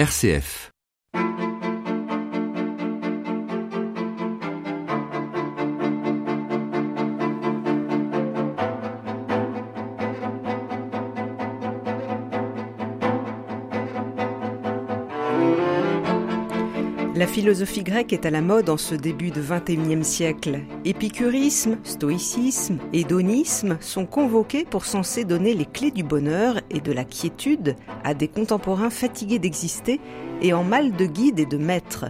RCF La philosophie grecque est à la mode en ce début de XXIe siècle. Épicurisme, stoïcisme, hédonisme sont convoqués pour censer donner les clés du bonheur et de la quiétude à des contemporains fatigués d'exister et en mal de guide et de maître.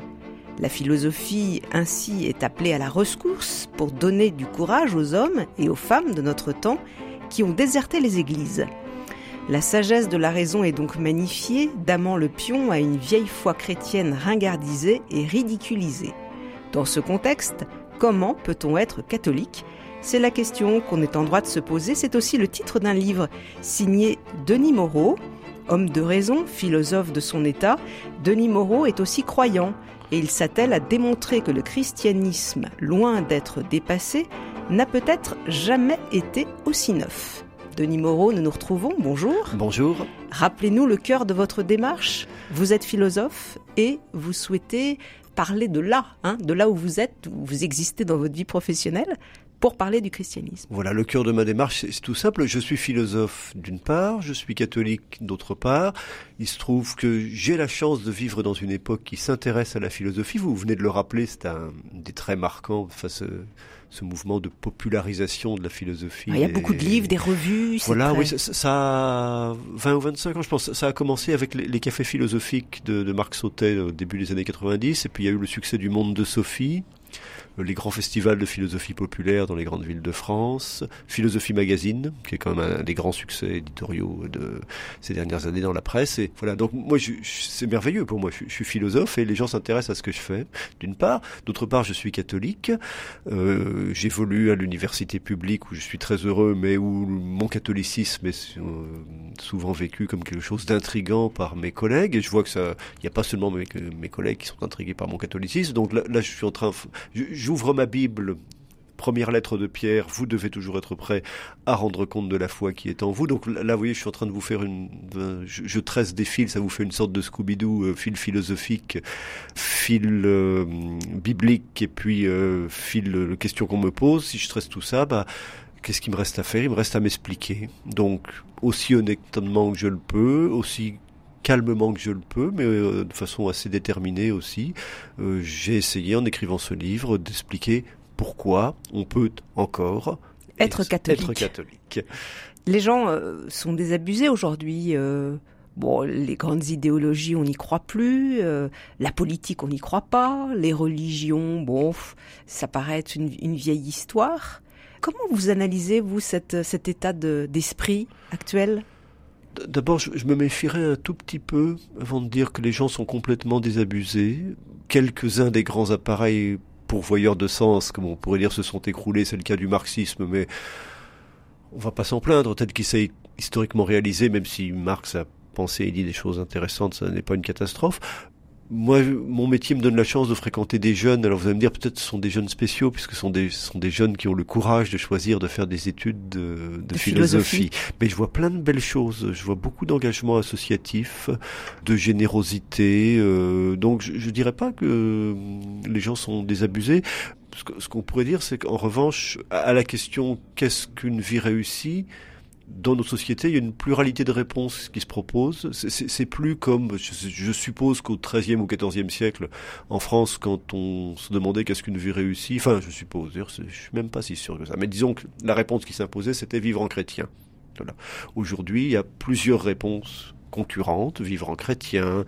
La philosophie ainsi est appelée à la rescousse pour donner du courage aux hommes et aux femmes de notre temps qui ont déserté les églises. La sagesse de la raison est donc magnifiée, damant le pion à une vieille foi chrétienne ringardisée et ridiculisée. Dans ce contexte, comment peut-on être catholique? C'est la question qu'on est en droit de se poser. C'est aussi le titre d'un livre signé Denis Moreau. Homme de raison, philosophe de son état, Denis Moreau est aussi croyant et il s'attelle à démontrer que le christianisme, loin d'être dépassé, n'a peut-être jamais été aussi neuf. Denis Moreau, nous nous retrouvons. Bonjour. Bonjour. Rappelez-nous le cœur de votre démarche. Vous êtes philosophe et vous souhaitez parler de là, hein, de là où vous êtes, où vous existez dans votre vie professionnelle, pour parler du christianisme. Voilà, le cœur de ma démarche, c'est tout simple. Je suis philosophe d'une part, je suis catholique d'autre part. Il se trouve que j'ai la chance de vivre dans une époque qui s'intéresse à la philosophie. Vous venez de le rappeler, c'est un des traits marquants face à ce mouvement de popularisation de la philosophie. Ah, il y a beaucoup de livres, des revues. Voilà, oui, ça, ça, a 20 ou 25 ans, je pense. Ça a commencé avec les, les cafés philosophiques de, de Marc Sautet au début des années 90, et puis il y a eu le succès du Monde de Sophie, les grands festivals de philosophie populaire dans les grandes villes de France, Philosophie Magazine, qui est quand même un des grands succès éditoriaux de ces dernières années dans la presse. Et voilà, donc moi, c'est merveilleux pour moi. Je, je, suis philosophe et les gens s'intéressent à ce que je fais, d'une part. D'autre part, je suis catholique. Euh, J'évolue à l'université publique où je suis très heureux, mais où mon catholicisme est euh, souvent vécu comme quelque chose d'intrigant par mes collègues. Et je vois que ça, il n'y a pas seulement mes, collègues qui sont intrigués par mon catholicisme. Donc là, là je suis en train, j'ouvre ma Bible première lettre de Pierre, vous devez toujours être prêt à rendre compte de la foi qui est en vous. Donc là, vous voyez, je suis en train de vous faire une, je, tresse des fils, ça vous fait une sorte de Scooby-Doo, euh, fil philosophique, fil euh, biblique et puis euh, fil euh, question qu'on me pose. Si je tresse tout ça, bah qu'est-ce qu'il me reste à faire? Il me reste à m'expliquer. Donc aussi honnêtement que je le peux, aussi calmement que je le peux, mais euh, de façon assez déterminée aussi. Euh, j'ai essayé en écrivant ce livre d'expliquer pourquoi on peut encore être catholique. Être catholique. Les gens euh, sont désabusés aujourd'hui. Euh, bon, les grandes idéologies, on n'y croit plus. Euh, la politique, on n'y croit pas. Les religions, bon, ça paraît être une, une vieille histoire. Comment vous analysez, vous, cette, cet état d'esprit de, actuel? D'abord, je, me méfierais un tout petit peu avant de dire que les gens sont complètement désabusés. Quelques-uns des grands appareils pourvoyeurs de sens, comme on pourrait dire, se sont écroulés. C'est le cas du marxisme, mais on va pas s'en plaindre. Peut-être qu'il s'est historiquement réalisé, même si Marx a pensé et dit des choses intéressantes, ça n'est pas une catastrophe moi, mon métier me donne la chance de fréquenter des jeunes. Alors vous allez me dire, peut-être ce sont des jeunes spéciaux, puisque ce sont des, ce sont des jeunes qui ont le courage de choisir de faire des études de, de, de philosophie. philosophie. Mais je vois plein de belles choses. Je vois beaucoup d'engagement associatif, de générosité. Euh, donc je, je dirais pas que les gens sont désabusés. Ce qu'on pourrait dire, c'est qu'en revanche, à la question qu'est-ce qu'une vie réussie, dans nos sociétés, il y a une pluralité de réponses qui se proposent. C'est plus comme, je, suppose qu'au XIIIe ou XIVe siècle, en France, quand on se demandait qu'est-ce qu'une vie réussie, enfin, je suppose, je suis même pas si sûr que ça, mais disons que la réponse qui s'imposait, c'était vivre en chrétien. Voilà. Aujourd'hui, il y a plusieurs réponses concurrentes, vivre en chrétien,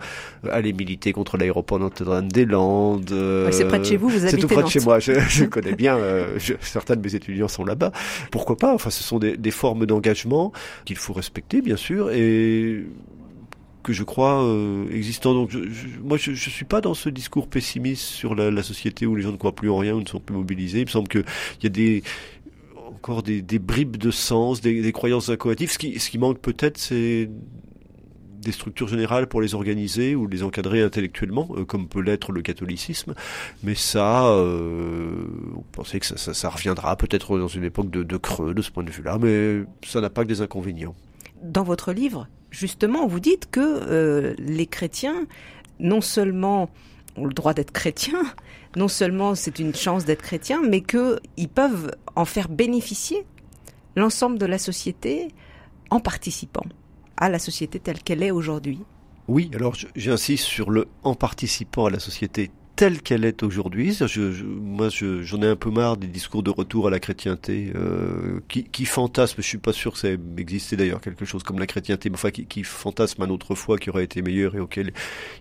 aller militer contre l'aéroport Notre-Dame-des-Landes. Euh, c'est près de chez vous, vous habitez C'est tout près Nantes. de chez moi, je, je connais bien, euh, je, certains de mes étudiants sont là-bas. Pourquoi pas Enfin, ce sont des, des formes d'engagement qu'il faut respecter, bien sûr, et que je crois euh, existant. Donc, je, je, moi, je, je suis pas dans ce discours pessimiste sur la, la, société où les gens ne croient plus en rien ou ne sont plus mobilisés. Il me semble qu'il y a des encore des, des, bribes de sens, des, des croyances incohérentes. Ce qui, ce qui manque peut-être, c'est des structures générales pour les organiser ou les encadrer intellectuellement, euh, comme peut l'être le catholicisme. Mais ça, euh, on pensait que ça, reviendra peut-être dans une époque de, de, creux de ce point de vue-là, mais ça n'a pas que des inconvénients. dans votre livre, justement, vous dites que euh, les chrétiens, non seulement ont le droit d'être chrétiens, non seulement c'est une chance d'être chrétien, mais qu'ils peuvent en faire bénéficier l'ensemble de la société en participant à la société telle qu'elle est aujourd'hui. Oui, alors j'insiste sur le en participant à la société telle qu'elle est aujourd'hui. Moi, j'en ai un peu marre des discours de retour à la chrétienté euh, qui, fantasment. Je suis pas sûr que ça existait d'ailleurs quelque chose comme la chrétienté, mais qui, fantasme un autre foi qui aurait été meilleur et auquel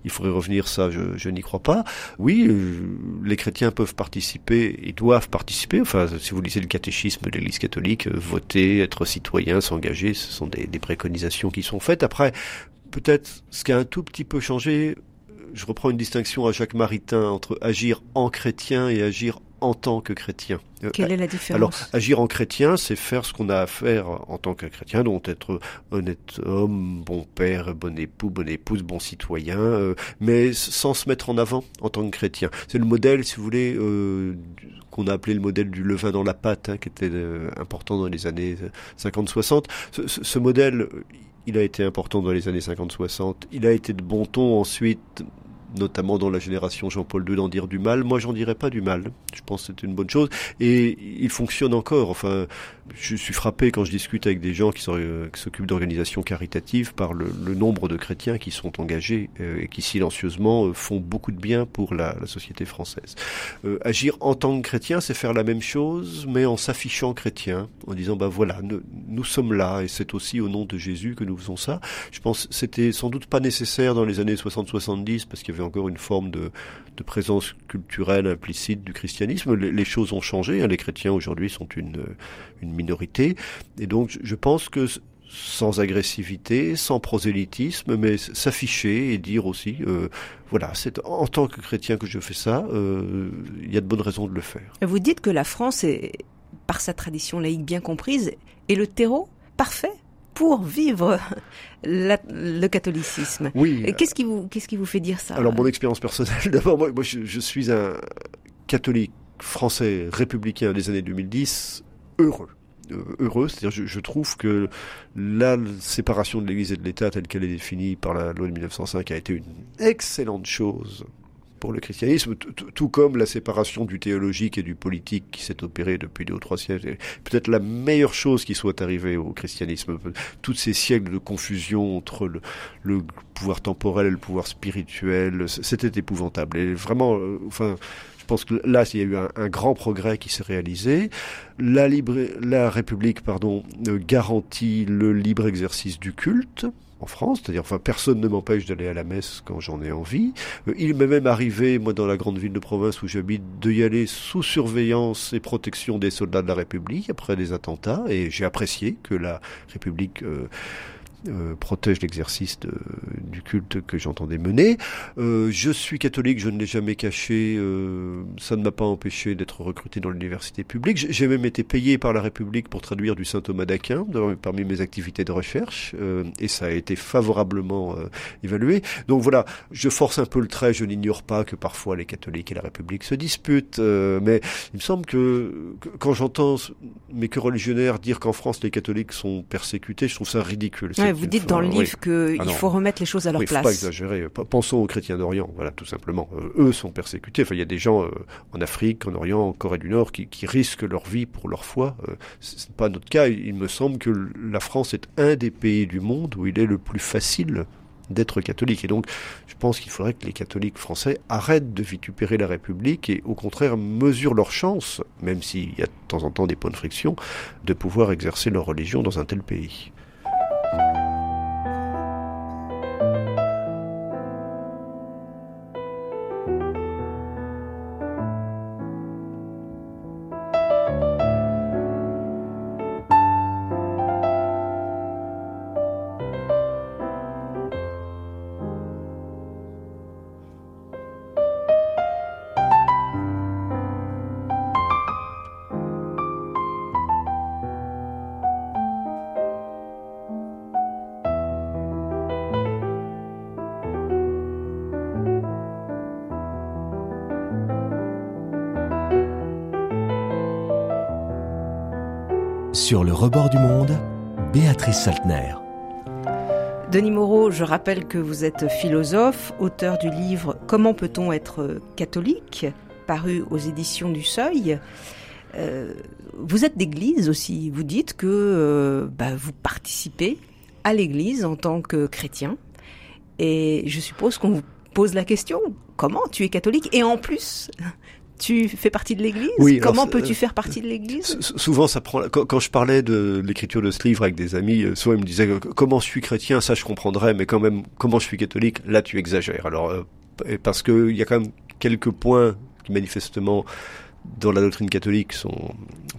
il faudrait revenir. Ça, je, n'y crois pas. Oui, euh, les chrétiens peuvent participer et doivent participer. Enfin, si vous lisez le catéchisme de l'Église catholique, euh, voter, être citoyen, s'engager, ce sont des préconisations qui sont faites. Après, peut-être ce qui a un tout petit peu changé je reprends une distinction à Jacques Maritain entre agir en chrétien et agir en tant que chrétien. Euh, Quelle est la différence Alors, agir en chrétien, c'est faire ce qu'on a à faire en tant que chrétien, donc être honnête homme, bon père, bon époux, bonne épouse, bon citoyen, euh, mais sans se mettre en avant en tant que chrétien. C'est le modèle, si vous voulez, euh, qu'on a appelé le modèle du levain dans la pâte, hein, qui était important dans les années 50-60. Ce, ce modèle, il a été important dans les années 50-60. Il a été de bon ton ensuite notamment dans la génération Jean-Paul II, d'en dire du mal. Moi, j'en dirais pas du mal. Je pense que c'est une bonne chose. Et il fonctionne encore. Enfin, je suis frappé quand je discute avec des gens qui euh, s'occupent d'organisations caritatives par le, nombre de chrétiens qui sont engagés euh, et qui silencieusement euh, font beaucoup de bien pour la, société française. agir en tant que chrétien, c'est faire la même chose, mais en s'affichant chrétien, en disant, bah voilà, nous, sommes là, et c'est aussi au nom de Jésus que nous faisons ça. Je pense que c'était sans doute pas nécessaire dans les années 60-70, parce qu'il y avait encore une forme de, présence culturelle implicite du christianisme. Les, choses ont changé. Hein. Les chrétiens aujourd'hui sont une, une minorité. Et donc je pense que sans agressivité, sans prosélytisme, mais s'afficher et dire aussi, euh, voilà, c'est en tant que chrétien que je fais ça, euh, il y a de bonnes raisons de le faire. Vous dites que la France, est, par sa tradition laïque bien comprise, est le terreau parfait pour vivre le catholicisme. Oui. Qu'est-ce qui vous qu'est-ce qui vous fait dire ça? Alors mon expérience personnelle, d'abord moi, je, suis un catholique français républicain des années 2010 heureux. Euh, heureux, c'est-à-dire je, je, trouve que la séparation de l'Église et de l'État telle qu'elle est définie par la loi de 1905 a été une excellente chose pour le christianisme, tout comme la séparation du théologique et du politique qui s'est opérée depuis deux ou trois siècles. Peut-être la meilleure chose qui soit arrivée au christianisme. Tous ces siècles de confusion entre le, pouvoir temporel et le pouvoir spirituel, c'était épouvantable. Et vraiment, euh, enfin, je pense que là, il y a eu un, grand progrès qui s'est réalisé. La République pardon, euh, garantit le libre exercice du culte en France, c'est-à-dire enfin personne ne m'empêche d'aller à la messe quand j'en ai envie. Euh, il m'est même arrivé, moi dans la grande ville de province où j'habite, d'y aller sous surveillance et protection des soldats de la République après des attentats, et j'ai apprécié que la République euh, euh, protège l'exercice du culte que j'entendais mener. Euh, je suis catholique, je ne l'ai jamais caché, euh, ça ne m'a pas empêché d'être recruté dans l'université publique. J'ai même été payé par la République pour traduire du saint Thomas d'Aquin parmi mes activités de recherche, et ça a été favorablement évalué. Donc voilà, je force un peu le trait, je n'ignore pas que parfois les catholiques et la République se disputent, mais il me semble que, que quand j'entends mes religionnaires dire qu'en France les catholiques sont persécutés, je trouve ça ridicule vous dites dans le livre qu'il ah faut remettre les choses à leur oui, place. Faut pas exagérer. Pensons aux chrétiens d'Orient, voilà, tout simplement. Euh, eux sont persécutés. Enfin, il y a des gens euh, en Afrique, en Orient, en Corée du Nord qui, qui risquent leur vie pour leur foi. Euh, Ce n'est pas notre cas. Il me semble que la France est un des pays du monde où il est le plus facile d'être catholique. Et donc, je pense qu'il faudrait que les catholiques français arrêtent de vitupérer la République et au contraire mesurent leur chance, même s'il y a de temps en temps des points de friction, de pouvoir exercer leur religion dans un tel pays. Sur le rebord du monde, Béatrice Saltner. Denis Moreau, je rappelle que vous êtes philosophe, auteur du livre Comment peut-on être catholique, paru aux éditions du Seuil. Euh, vous êtes d'église aussi. Vous dites que euh, bah, vous participez à l'église en tant que chrétien. Et je suppose qu'on vous pose la question comment tu es catholique? Et en plus, tu fais partie de l'Église? Oui, Comment peux-tu faire partie de l'Église? Souvent, ça prend. Quand, je parlais de l'écriture de ce livre avec des amis, euh, souvent ils me disaient comment je suis chrétien, ça je comprendrais, mais quand même comment je suis catholique, là tu exagères. Alors parce que il y a quand même quelques points qui manifestement dans la doctrine catholique sont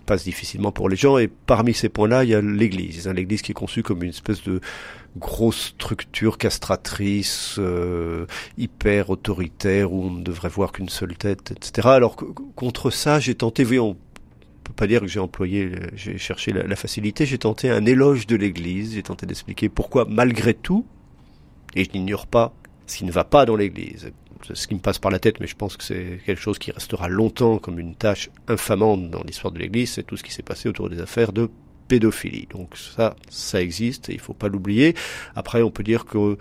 passent difficilement pour les gens et parmi ces points-là il y a l'Église hein, l'Église qui est conçue comme une espèce de grosse structure castratrice euh, hyper autoritaire où on ne devrait voir qu'une seule tête etc alors contre ça j'ai tenté on peut pas dire que j'ai employé j'ai cherché la, la facilité j'ai tenté un éloge de l'Église j'ai tenté d'expliquer pourquoi malgré tout et je n'ignore pas ce qui ne va pas dans l'Église ce qui me passe par la tête, mais je pense que c'est quelque chose qui restera longtemps comme une tâche infamante dans l'histoire de l'Église, c'est tout ce qui s'est passé autour des affaires de pédophilie. Donc ça, ça existe et il faut pas l'oublier. Après, on peut dire que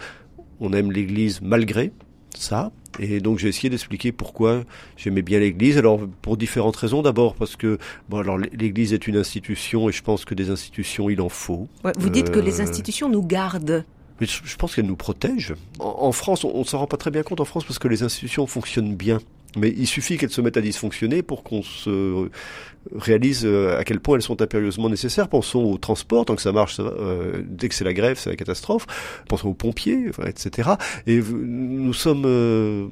on aime l'Église malgré ça. Et donc j'ai essayé d'expliquer pourquoi j'aimais bien l'Église. Alors pour différentes raisons. D'abord parce que bon alors l'Église est une institution et je pense que des institutions il en faut. vous dites que les euh, institutions nous gardent. Je pense qu'elle nous protège. En, France, on, ne s'en rend pas très bien compte en France parce que les institutions fonctionnent bien. Mais il suffit qu'elles se mettent à dysfonctionner pour qu'on se réalise euh, à quel point elles sont impérieusement nécessaires. Pensons au transport, tant que ça marche, euh, dès que c'est la grève, c'est la catastrophe. Pensons aux pompiers, etc. Et nous sommes euh,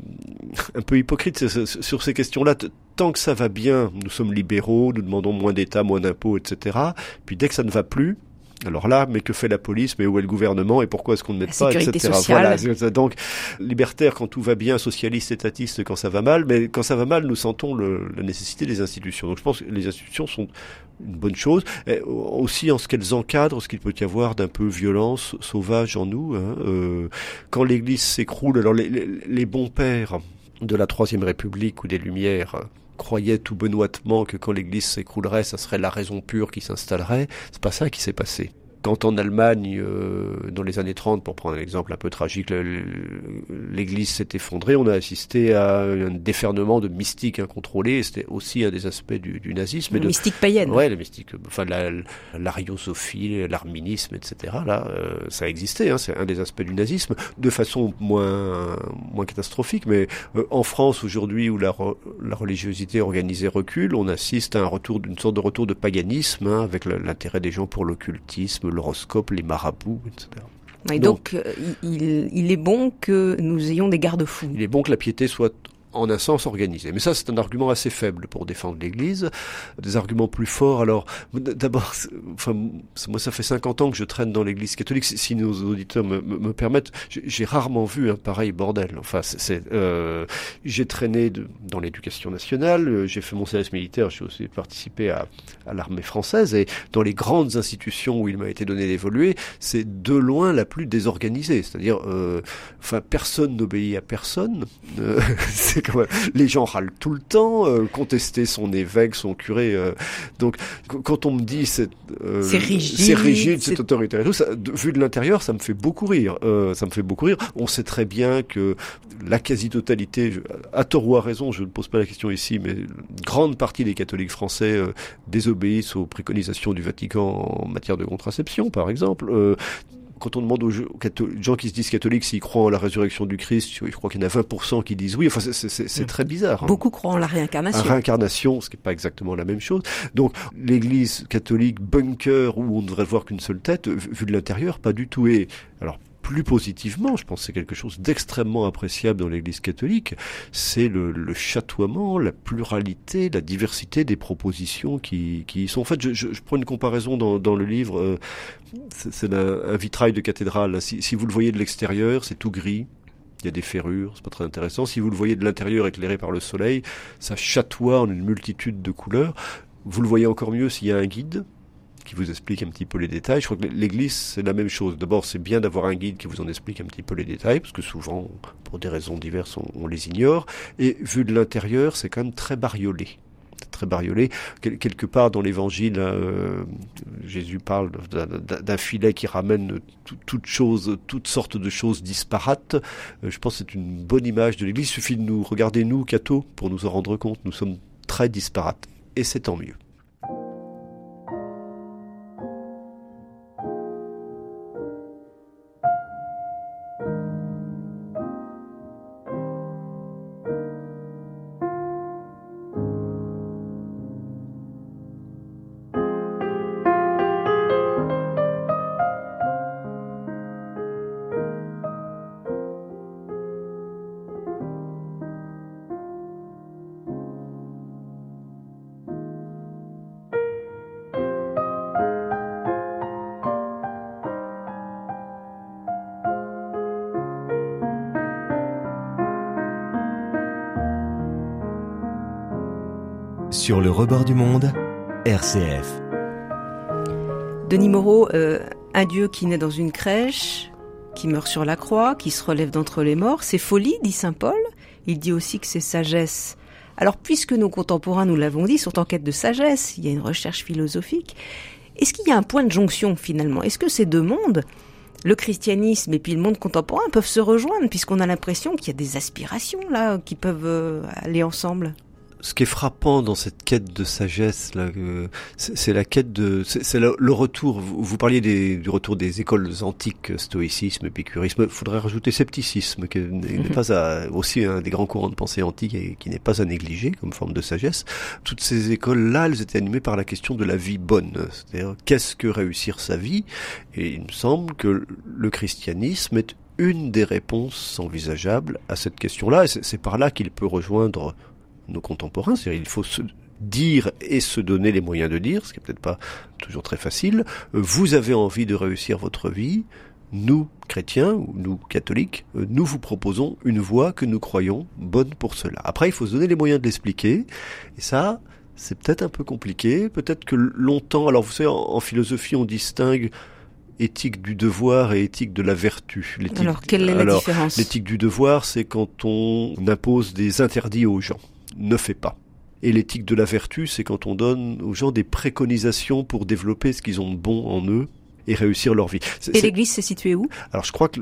un peu hypocrites sur ces questions-là. Tant que ça va bien, nous sommes libéraux, nous demandons moins d'État, moins d'impôts, etc. Puis dès que ça ne va plus, alors là, mais que fait la police? Mais où est le gouvernement? Et pourquoi est-ce qu'on ne met pas, etc. Voilà. Donc, libertaire quand tout va bien, socialiste, étatiste quand ça va mal, mais quand ça va mal, nous sentons le, la nécessité des institutions. Donc je pense que les institutions sont une bonne chose, aussi en ce qu'elles encadrent ce qu'il peut y avoir d'un peu violence sauvage en nous. Hein. Euh, quand l'Église s'écroule, alors les, les bons pères de la Troisième République ou des Lumières croyait tout benoîtement que quand l'Église s'écroulerait, ça serait la raison pure qui s'installerait. C'est pas ça qui s'est passé quand en Allemagne, euh, dans les années 30, pour prendre un exemple un peu tragique, l'Église s'est effondrée, on a assisté à un défernement de mystiques incontrôlés. C'était aussi un des aspects du, du nazisme. Le mystique païenne. Ouais, le mystique, enfin l'ariosophie, l'arminisme, etc. Là, euh, ça a existé. Hein, c'est un des aspects du nazisme, de façon moins moins catastrophique. Mais euh, en France aujourd'hui, où la, la religiosité organisée recule, on assiste à un retour d'une sorte de retour de paganisme, hein, avec l'intérêt des gens pour l'occultisme l'horoscope, les marabouts, etc. Et donc, donc euh, il, il, est bon que nous ayons des garde-fous. Il est bon que la piété soit en un sens organisé. Mais ça, c'est un argument assez faible pour défendre l'Église. Des arguments plus forts, alors, d'abord, enfin, moi, ça fait 50 ans que je traîne dans l'Église catholique. Si nos auditeurs me, me, permettent, j'ai rarement vu un pareil bordel. Enfin, c'est, euh, j'ai traîné dans l'éducation nationale, euh, j'ai fait mon service militaire, j'ai aussi participé à, à l'armée française, et dans les grandes institutions où il m'a été donné d'évoluer, c'est de loin la plus désorganisée. C'est-à-dire, euh, enfin, personne n'obéit à personne. Euh, les gens râlent tout le temps, euh, contester son évêque, son curé. Euh, donc quand on me dit c'est euh, rigide, rigide, c'est autoritaire et tout, ça, vu de l'intérieur, ça me fait beaucoup rire. ça me fait beaucoup rire. On sait très bien que la quasi-totalité, à tort ou à raison, je ne pose pas la question ici, mais grande partie des catholiques français désobéissent aux préconisations du Vatican en matière de contraception, par exemple quand on demande aux gens qui se disent catholiques s'ils croient en la résurrection du Christ, je crois qu'il y en a 20% qui disent oui. Enfin, c'est très bizarre. Hein. Beaucoup croient en la réincarnation. La réincarnation, ce qui n'est pas exactement la même chose. Donc, l'Église catholique bunker où on ne devrait voir qu'une seule tête, vu de l'intérieur, pas du tout. Et alors, plus positivement, je pense que c'est quelque chose d'extrêmement appréciable dans l'Église catholique, c'est le, le, chatoiement, la pluralité, la diversité des propositions qui, qui sont faites. Je, je, je prends une comparaison dans, dans le livre, euh, c'est un, vitrail de cathédrale. Si, si vous le voyez de l'extérieur, c'est tout gris, il y a des ferrures, c'est pas très intéressant. Si vous le voyez de l'intérieur éclairé par le soleil, ça chatoie en une multitude de couleurs. Vous le voyez encore mieux s'il y a un guide, qui vous explique un petit peu les détails. Je crois que l'Église, c'est la même chose. D'abord, c'est bien d'avoir un guide qui vous en explique un petit peu les détails, parce que souvent, pour des raisons diverses, on, les ignore. Et vu de l'intérieur, c'est quand même très bariolé très bariolé. quelque part dans l'Évangile, euh, Jésus parle d'un filet qui ramène toutes choses, toutes sortes de choses disparates. Euh, je pense que c'est une bonne image de l'Église. Il suffit de nous regarder nous, cathos, pour nous en rendre compte. Nous sommes très disparates, et c'est tant mieux. Sur le rebord du monde, RCF. Denis Moreau, euh, un Dieu qui naît dans une crèche, qui meurt sur la croix, qui se relève d'entre les morts, c'est folie, dit Saint Paul. Il dit aussi que c'est sagesse. Alors, puisque nos contemporains, nous l'avons dit, sont en quête de sagesse, il y a une recherche philosophique, est-ce qu'il y a un point de jonction finalement? Est-ce que ces deux mondes, le christianisme et puis le monde contemporain, peuvent se rejoindre, puisqu'on a l'impression qu'il y a des aspirations là qui peuvent euh, aller ensemble? Ce qui est frappant dans cette quête de sagesse, là, euh, c'est la quête de, c'est le, retour. Vous, parliez des, du retour des écoles antiques, stoïcisme, épicurisme. Il faudrait rajouter scepticisme, qui n'est mhm. pas à, aussi un des grands courants de pensée antique et qui n'est pas à négliger comme forme de sagesse. Toutes ces écoles-là, elles étaient animées par la question de la vie bonne, c'est-à-dire qu'est-ce que réussir sa vie? Et il me semble que le christianisme est une des réponses envisageables à cette question-là. Et c'est par là qu'il peut rejoindre nos contemporains. C'est-à-dire il faut se dire et se donner les moyens de dire, ce qui est peut-être pas toujours très facile. Euh, vous avez envie de réussir votre vie. Nous, chrétiens, ou nous, catholiques, euh, nous vous proposons une voie que nous croyons bonne pour cela. Après, il faut se donner les moyens de l'expliquer. Et ça, c'est peut-être un peu compliqué. Peut-être que longtemps, alors vous savez, en, philosophie, on distingue éthique du devoir et éthique de la vertu. Alors, quelle est la différence? L'éthique du devoir, c'est quand on impose des interdits aux gens ne fait pas. Et l'éthique de la vertu, c'est quand on donne aux gens des préconisations pour développer ce qu'ils ont de bon en eux et réussir leur vie. Et l'Église s'est située où? Alors je crois que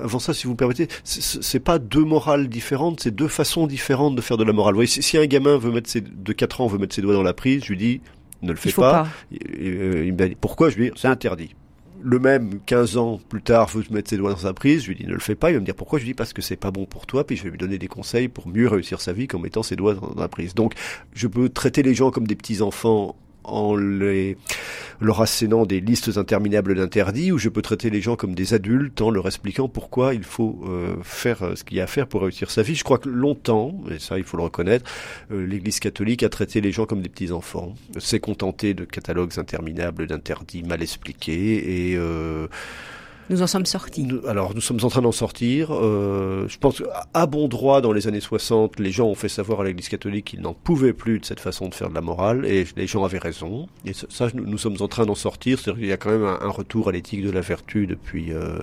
avant ça, si vous me permettez, c'est pas deux morales différentes, c'est deux façons différentes de faire de la morale. Vous voyez, si, un gamin veut mettre ses, de 4 ans veut mettre ses doigts dans la prise, je lui dis ne le fais pas. Euh, il me dit pourquoi? Je lui dis c'est interdit le même 15 ans plus tard veut mettre ses doigts dans sa prise, je lui dis ne le fais pas, il va me dire pourquoi, je lui dis parce que c'est pas bon pour toi, puis je vais lui donner des conseils pour mieux réussir sa vie qu'en mettant ses doigts dans la prise. Donc je peux traiter les gens comme des petits enfants en les, leur assénant des listes interminables d'interdits, ou je peux traiter les gens comme des adultes en leur expliquant pourquoi il faut euh, faire euh, ce qu'il y a à faire pour réussir sa vie. Je crois que longtemps, et ça il faut le reconnaître, euh, l'Église catholique a traité les gens comme des petits enfants, s'est contenté de catalogues interminables d'interdits mal expliqués et nous en sommes sortis. alors, nous sommes en train d'en sortir. Euh, je pense qu'à bon droit, dans les années 60, les gens ont fait savoir à l'Église catholique qu'ils n'en pouvaient plus de cette façon de faire de la morale, et les gens avaient raison. Et ça, nous, sommes en train d'en sortir. C'est-à-dire qu'il y a quand même un, retour à l'éthique de la vertu depuis euh,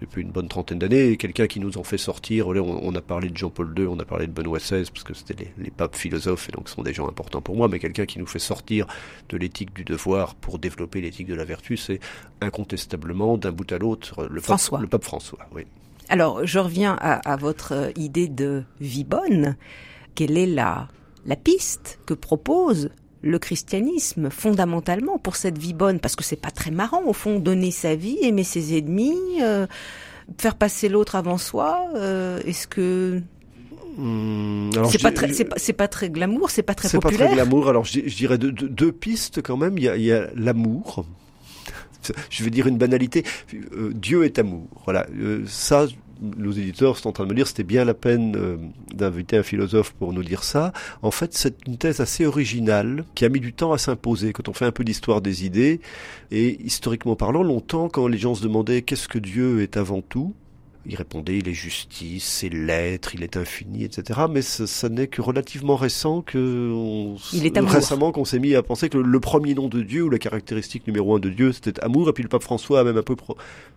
depuis une bonne trentaine d'années. Quelqu'un qui nous en fait sortir. On, on, a parlé de Jean-Paul II, on a parlé de Benoît XVI, parce que c'était les, les, papes philosophes, et donc ce sont des gens importants pour moi. Mais quelqu'un qui nous fait sortir de l'éthique du devoir pour développer l'éthique de la vertu, c'est incontestablement d'un bout à l'autre le François. Pape, le pape François, oui. Alors, je reviens à, votre idée de vie bonne. Quelle est la, la piste que propose le christianisme fondamentalement pour cette vie bonne Parce que c'est pas très marrant au fond, donner sa vie, aimer ses ennemis, euh, faire passer l'autre avant soi. Euh, est-ce que hmm, c'est pas, pas, très glamour, c'est pas très populaire. C'est pas très glamour. Alors je, dirais deux, pistes quand même. Il y a l'amour je vais dire une banalité. Euh, Dieu est amour. Voilà. Euh, ça, nos éditeurs sont en train de me dire c'était bien la peine euh, d'inviter un philosophe pour nous dire ça. En fait, c'est une thèse assez originale qui a mis du temps à s'imposer quand on fait un peu d'histoire des idées. Et historiquement parlant, longtemps, quand les gens se demandaient qu'est-ce que Dieu est avant tout, il répondait, il est justice, c'est l'être, il est infini, etc. Mais ça, n'est que relativement récent que il est récemment qu'on s'est mis à penser que le, premier nom de Dieu ou la caractéristique numéro un de Dieu, c'était amour. Et puis le pape François a même un peu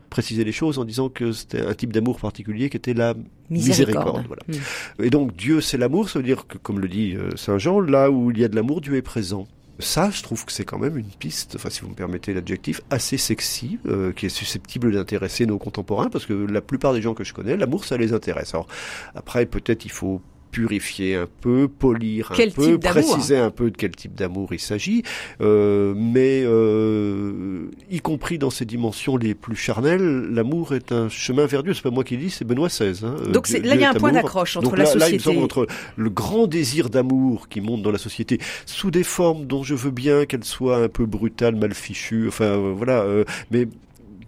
précisé les choses en disant que c'était un type d'amour particulier qui était la miséricorde. voilà. Hmm. Et donc Dieu, c'est l'amour. Ça veut dire que, comme le dit euh, Saint Jean, là où il y a de l'amour, Dieu est présent. Ça, je trouve que c'est quand même une piste, enfin si vous me permettez l'adjectif, assez sexy, euh, qui est susceptible d'intéresser nos contemporains, parce que la plupart des gens que je connais, l'amour, ça les intéresse. Alors après, peut-être il faut purifier un peu, polir un peu, préciser un peu de quel type d'amour il s'agit, euh, mais euh, y compris dans ses dimensions les plus charnelles, l'amour est un chemin vers Dieu. C'est pas moi qui le dis, c'est Benoît XVI. Hein. Donc là, il y a un point d'accroche entre la société. Là, entre le grand désir d'amour qui monte dans la société sous des formes dont je veux bien qu'elles soient un peu brutales, mal fichues, enfin euh, voilà, euh, mais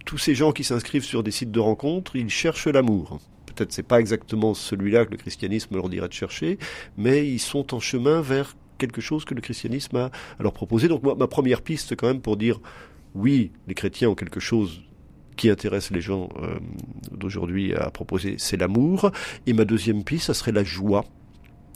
tous ces gens qui s'inscrivent sur des sites de rencontres, ils cherchent l'amour peut-être c'est pas exactement celui-là que le christianisme leur dirait de chercher, mais ils sont en chemin vers quelque chose que le christianisme a à leur proposer. Donc ma première piste quand même pour dire oui, les chrétiens ont quelque chose qui intéresse les gens euh, d'aujourd'hui à proposer, c'est l'amour. Et ma deuxième piste, ça serait la joie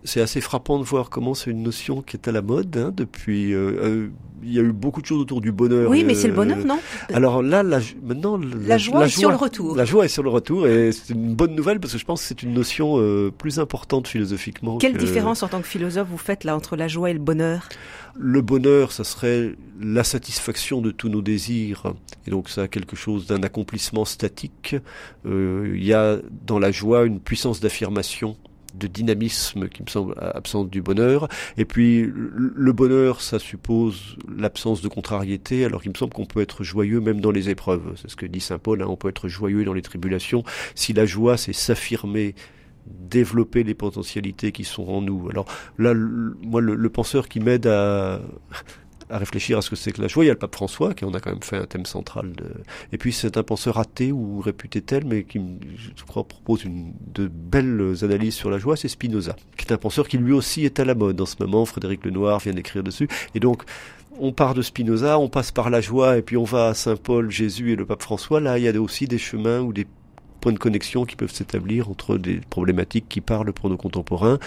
c'est assez frappant de voir comment c'est une notion qui est à la mode hein, depuis. Euh, euh, il y a eu beaucoup de choses autour du bonheur. Oui, mais c'est le bonheur, non? Alors là, la, maintenant, la, joie est sur le retour. La joie est sur le retour, et c'est une bonne nouvelle parce que je pense que c'est une notion euh, plus importante philosophiquement. Quelle différence en tant que philosophe vous faites là entre la joie et le bonheur? Le bonheur, ça serait la satisfaction de tous nos désirs, et donc ça a quelque chose d'un accomplissement statique. il y a dans la joie une puissance d'affirmation de dynamisme qui me semble absente du bonheur. Et puis le bonheur, ça suppose l'absence de contrariété, alors qu'il me semble qu'on peut être joyeux même dans les épreuves. C'est ce que dit Saint Paul, hein, on peut être joyeux dans les tribulations. Si la joie, c'est s'affirmer développer les potentialités qui sont en nous. Alors là, moi, le penseur qui m'aide à, à réfléchir à ce que c'est que la joie. Il y a le pape François qui en a quand même fait un thème central. Et puis c'est un penseur athée ou réputé tel, mais qui, je crois, propose une, de belles analyses sur la joie, c'est Spinoza, qui est un penseur qui lui aussi est à la mode en ce moment. Frédéric Lenoir vient d'écrire dessus. Et donc, on part de Spinoza, on passe par la joie, et puis on va à Saint Paul, Jésus et le pape François. Là, il y a aussi des chemins ou des points de connexion qui peuvent s'établir entre des problématiques qui parlent pour nos contemporains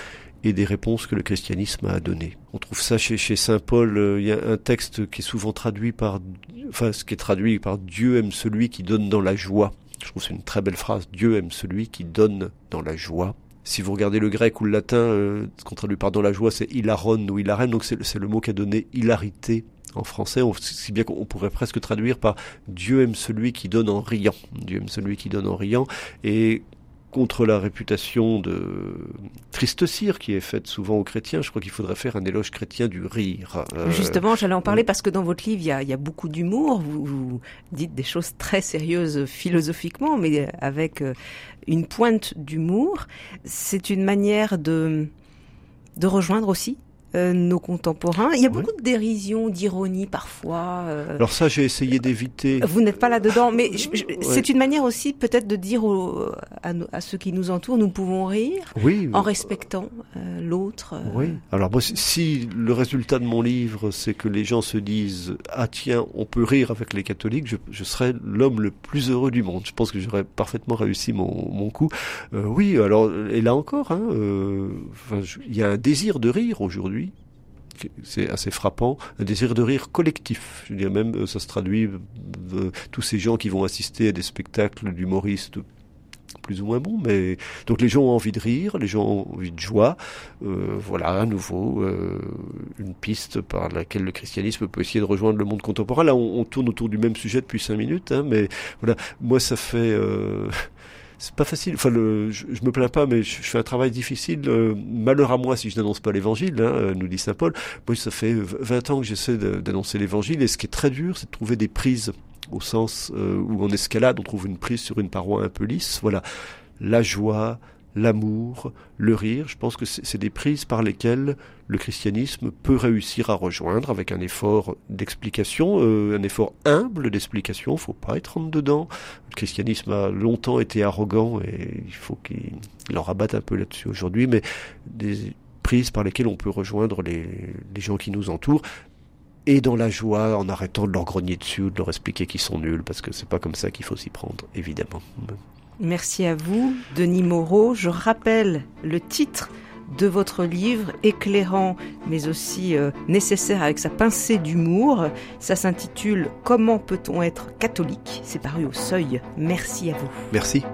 et des réponses que le christianisme a données. On trouve ça chez, Saint Paul, euh, il y a un texte qui est souvent traduit par, enfin, ce qui est traduit par Dieu aime celui qui donne dans la joie. Je trouve c'est une très belle phrase. Dieu aime celui qui donne dans la joie. Si vous regardez le grec ou le latin, euh, ce qu'on traduit par dans la joie, c'est hilaron ou hilarène, donc c'est le mot qui a donné hilarité en français, si bien qu'on pourrait presque traduire par Dieu aime celui qui donne en riant. Dieu aime celui qui donne en riant. Et contre la réputation de triste cire qui est faite souvent aux chrétiens, je crois qu'il faudrait faire un éloge chrétien du rire. Euh, Justement, j'allais en parler parce que dans votre livre, il y a, il y a beaucoup d'humour. Vous, vous, dites des choses très sérieuses philosophiquement, mais avec euh, une pointe d'humour. C'est une manière de de rejoindre aussi euh, nos contemporains. Il y a beaucoup de dérision, d'ironie parfois. Euh. Alors ça, j'ai essayé d'éviter. Vous n'êtes pas là-dedans, mais c'est une manière aussi peut-être de dire à, à, ceux qui nous entourent, nous pouvons rire, oui, en respectant euh, l'autre. Oui. Alors moi, si le résultat de mon livre, c'est que les gens se disent ah tiens, on peut rire avec les catholiques, je, je serais l'homme le plus heureux du monde. Je pense que j'aurais parfaitement réussi mon, mon coup. oui, alors et là encore, hein, il y a un désir de rire aujourd'hui c'est assez frappant, un désir de rire collectif. Je dirais même, euh, ça se traduit, euh, tous ces gens qui vont assister à des spectacles d'humoristes plus ou moins bons, mais donc les gens ont envie de rire, les gens ont envie de joie. Euh, voilà, à nouveau, une piste par laquelle le christianisme peut essayer de rejoindre le monde contemporain. Là, on, tourne autour du même sujet depuis cinq minutes, hein, mais voilà, moi, ça fait c'est pas facile. Enfin, je, me plains pas, mais je, fais un travail difficile. Euh, malheur à moi si je n'annonce pas l'évangile, hein, euh, nous dit saint Paul. Moi, ça fait 20 ans que j'essaie d'annoncer l'évangile, et ce qui est très dur, c'est de trouver des prises au sens euh, où en escalade, on trouve une prise sur une paroi un peu lisse. Voilà, la joie, l'amour, le rire. Je pense que c'est des prises par lesquelles le christianisme peut réussir à rejoindre avec un effort d'explication, euh, un effort humble d'explication. Faut pas être en dedans. Le christianisme a longtemps été arrogant et il faut qu'il en rabatte un peu là-dessus aujourd'hui, mais des prises par lesquelles on peut rejoindre les, les gens qui nous entourent et dans la joie en arrêtant de leur grogner dessus, de leur expliquer qu'ils sont nuls, parce que c'est pas comme ça qu'il faut s'y prendre, évidemment. Merci à vous, Denis Moreau. Je rappelle le titre de votre livre, éclairant mais aussi euh, nécessaire avec sa pincée d'humour. Ça s'intitule Comment peut-on être catholique? C'est paru au seuil. Merci à vous. Merci.